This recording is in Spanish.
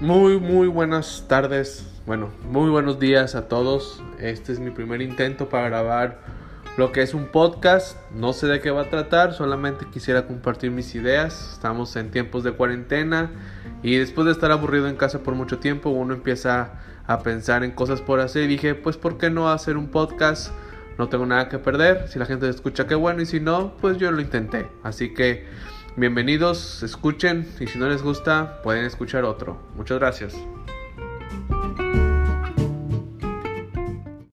Muy, muy buenas tardes. Bueno, muy buenos días a todos. Este es mi primer intento para grabar lo que es un podcast. No sé de qué va a tratar, solamente quisiera compartir mis ideas. Estamos en tiempos de cuarentena y después de estar aburrido en casa por mucho tiempo, uno empieza a pensar en cosas por hacer. Y dije, pues, ¿por qué no hacer un podcast? No tengo nada que perder. Si la gente escucha, qué bueno. Y si no, pues yo lo intenté. Así que Bienvenidos, escuchen y si no les gusta pueden escuchar otro. Muchas gracias.